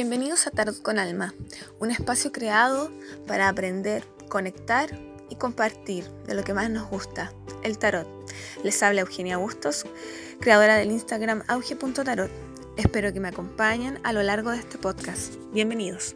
Bienvenidos a Tarot con Alma, un espacio creado para aprender, conectar y compartir de lo que más nos gusta, el tarot. Les habla Eugenia Bustos, creadora del Instagram auge.tarot. Espero que me acompañen a lo largo de este podcast. Bienvenidos.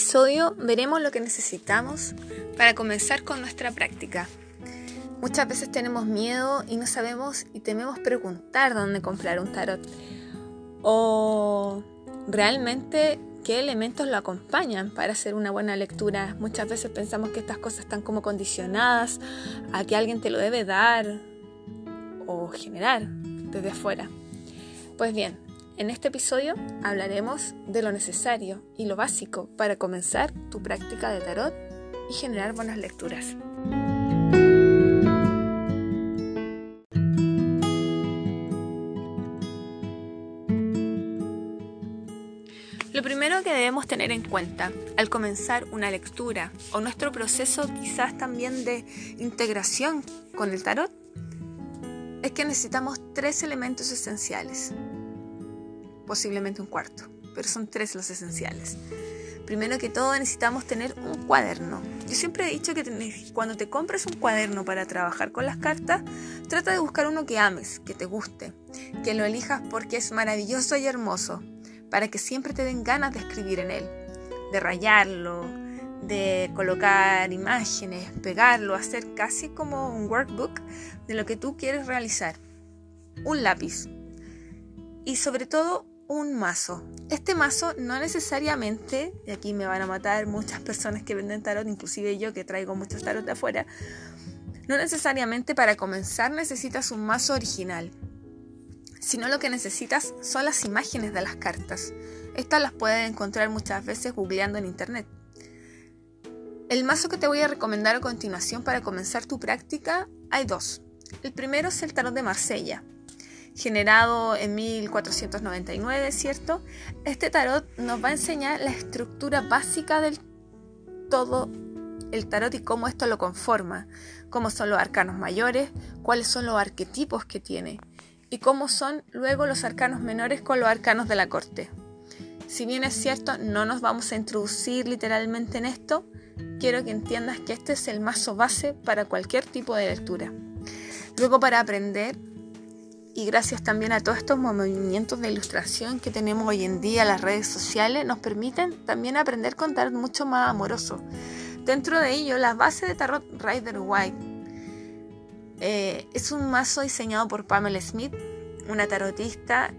Episodio veremos lo que necesitamos para comenzar con nuestra práctica. Muchas veces tenemos miedo y no sabemos y tememos preguntar dónde comprar un tarot. O realmente qué elementos lo acompañan para hacer una buena lectura. Muchas veces pensamos que estas cosas están como condicionadas a que alguien te lo debe dar o generar desde afuera. Pues bien, en este episodio hablaremos de lo necesario y lo básico para comenzar tu práctica de tarot y generar buenas lecturas. Lo primero que debemos tener en cuenta al comenzar una lectura o nuestro proceso quizás también de integración con el tarot es que necesitamos tres elementos esenciales posiblemente un cuarto, pero son tres los esenciales. Primero que todo necesitamos tener un cuaderno. Yo siempre he dicho que cuando te compres un cuaderno para trabajar con las cartas, trata de buscar uno que ames, que te guste, que lo elijas porque es maravilloso y hermoso, para que siempre te den ganas de escribir en él, de rayarlo, de colocar imágenes, pegarlo, hacer casi como un workbook de lo que tú quieres realizar. Un lápiz. Y sobre todo un mazo. Este mazo no necesariamente, y aquí me van a matar muchas personas que venden tarot, inclusive yo que traigo muchos tarot de afuera, no necesariamente para comenzar necesitas un mazo original, sino lo que necesitas son las imágenes de las cartas. Estas las puedes encontrar muchas veces googleando en internet. El mazo que te voy a recomendar a continuación para comenzar tu práctica hay dos. El primero es el tarot de Marsella generado en 1499, ¿cierto? Este tarot nos va a enseñar la estructura básica del todo el tarot y cómo esto lo conforma, cómo son los arcanos mayores, cuáles son los arquetipos que tiene y cómo son luego los arcanos menores con los arcanos de la corte. Si bien es cierto, no nos vamos a introducir literalmente en esto, quiero que entiendas que este es el mazo base para cualquier tipo de lectura. Luego para aprender y gracias también a todos estos movimientos de ilustración que tenemos hoy en día, las redes sociales, nos permiten también aprender con tarot mucho más amoroso. Dentro de ello, la base de Tarot Rider White eh, es un mazo diseñado por Pamela Smith, una tarotista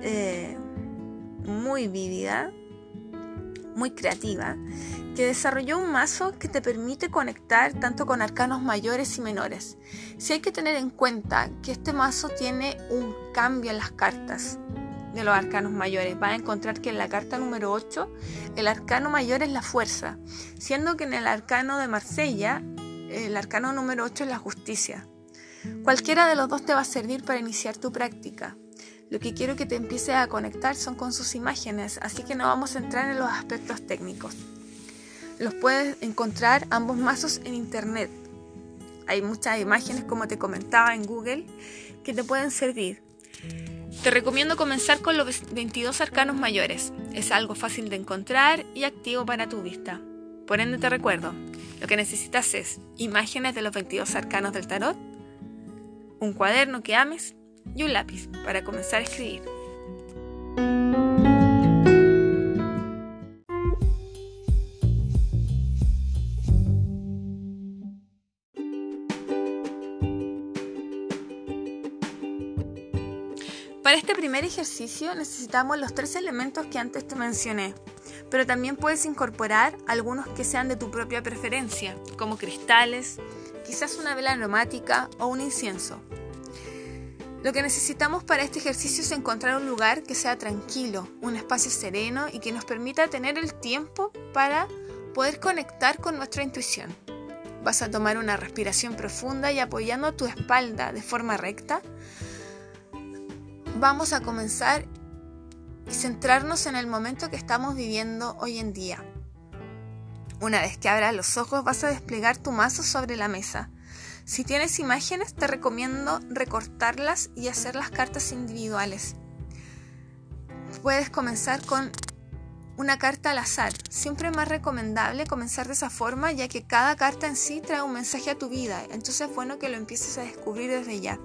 eh, muy vívida, muy creativa, que desarrolló un mazo que te permite conectar tanto con arcanos mayores y menores. Si hay que tener en cuenta que este mazo tiene un cambio en las cartas de los arcanos mayores. Vas a encontrar que en la carta número 8 el arcano mayor es la fuerza, siendo que en el arcano de Marsella el arcano número 8 es la justicia. Cualquiera de los dos te va a servir para iniciar tu práctica. Lo que quiero que te empieces a conectar son con sus imágenes, así que no vamos a entrar en los aspectos técnicos. Los puedes encontrar ambos mazos en internet. Hay muchas imágenes, como te comentaba, en Google que te pueden servir. Te recomiendo comenzar con los 22 arcanos mayores. Es algo fácil de encontrar y activo para tu vista. Por ende te recuerdo, lo que necesitas es imágenes de los 22 arcanos del tarot, un cuaderno que ames y un lápiz para comenzar a escribir. Para este primer ejercicio necesitamos los tres elementos que antes te mencioné, pero también puedes incorporar algunos que sean de tu propia preferencia, como cristales, quizás una vela aromática o un incienso. Lo que necesitamos para este ejercicio es encontrar un lugar que sea tranquilo, un espacio sereno y que nos permita tener el tiempo para poder conectar con nuestra intuición. Vas a tomar una respiración profunda y apoyando tu espalda de forma recta, vamos a comenzar y centrarnos en el momento que estamos viviendo hoy en día. Una vez que abras los ojos vas a desplegar tu mazo sobre la mesa. Si tienes imágenes te recomiendo recortarlas y hacer las cartas individuales. Puedes comenzar con una carta al azar. Siempre es más recomendable comenzar de esa forma ya que cada carta en sí trae un mensaje a tu vida. Entonces es bueno que lo empieces a descubrir desde ya.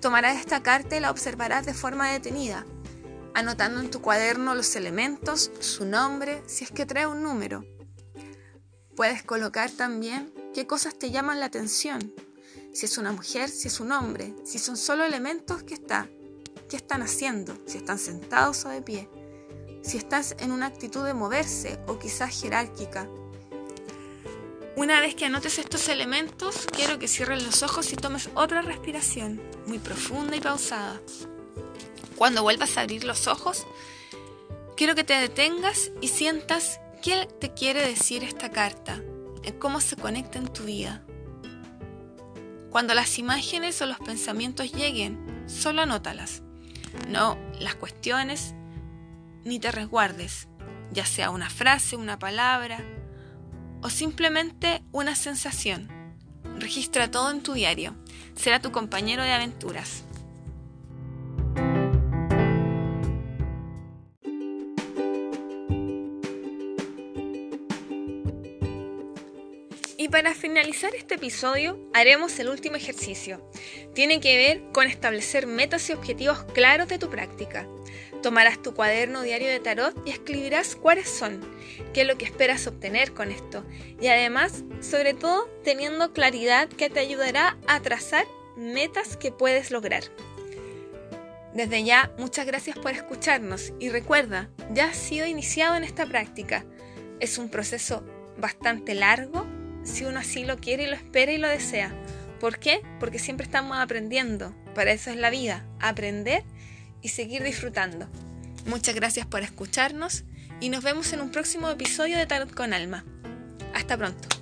Tomarás esta carta y la observarás de forma detenida, anotando en tu cuaderno los elementos, su nombre, si es que trae un número. Puedes colocar también qué cosas te llaman la atención, si es una mujer, si es un hombre, si son solo elementos que está, qué están haciendo, si están sentados o de pie si estás en una actitud de moverse o quizás jerárquica. Una vez que anotes estos elementos, quiero que cierres los ojos y tomes otra respiración, muy profunda y pausada. Cuando vuelvas a abrir los ojos, quiero que te detengas y sientas qué te quiere decir esta carta, cómo se conecta en tu vida. Cuando las imágenes o los pensamientos lleguen, solo anótalas. No las cuestiones ni te resguardes, ya sea una frase, una palabra o simplemente una sensación. Registra todo en tu diario. Será tu compañero de aventuras. Y para finalizar este episodio haremos el último ejercicio. Tiene que ver con establecer metas y objetivos claros de tu práctica. Tomarás tu cuaderno diario de tarot y escribirás cuáles son, qué es lo que esperas obtener con esto. Y además, sobre todo, teniendo claridad que te ayudará a trazar metas que puedes lograr. Desde ya, muchas gracias por escucharnos y recuerda, ya has sido iniciado en esta práctica. Es un proceso bastante largo, si uno así lo quiere y lo espera y lo desea. ¿Por qué? Porque siempre estamos aprendiendo. Para eso es la vida, aprender y seguir disfrutando. Muchas gracias por escucharnos y nos vemos en un próximo episodio de Tarot con Alma. Hasta pronto.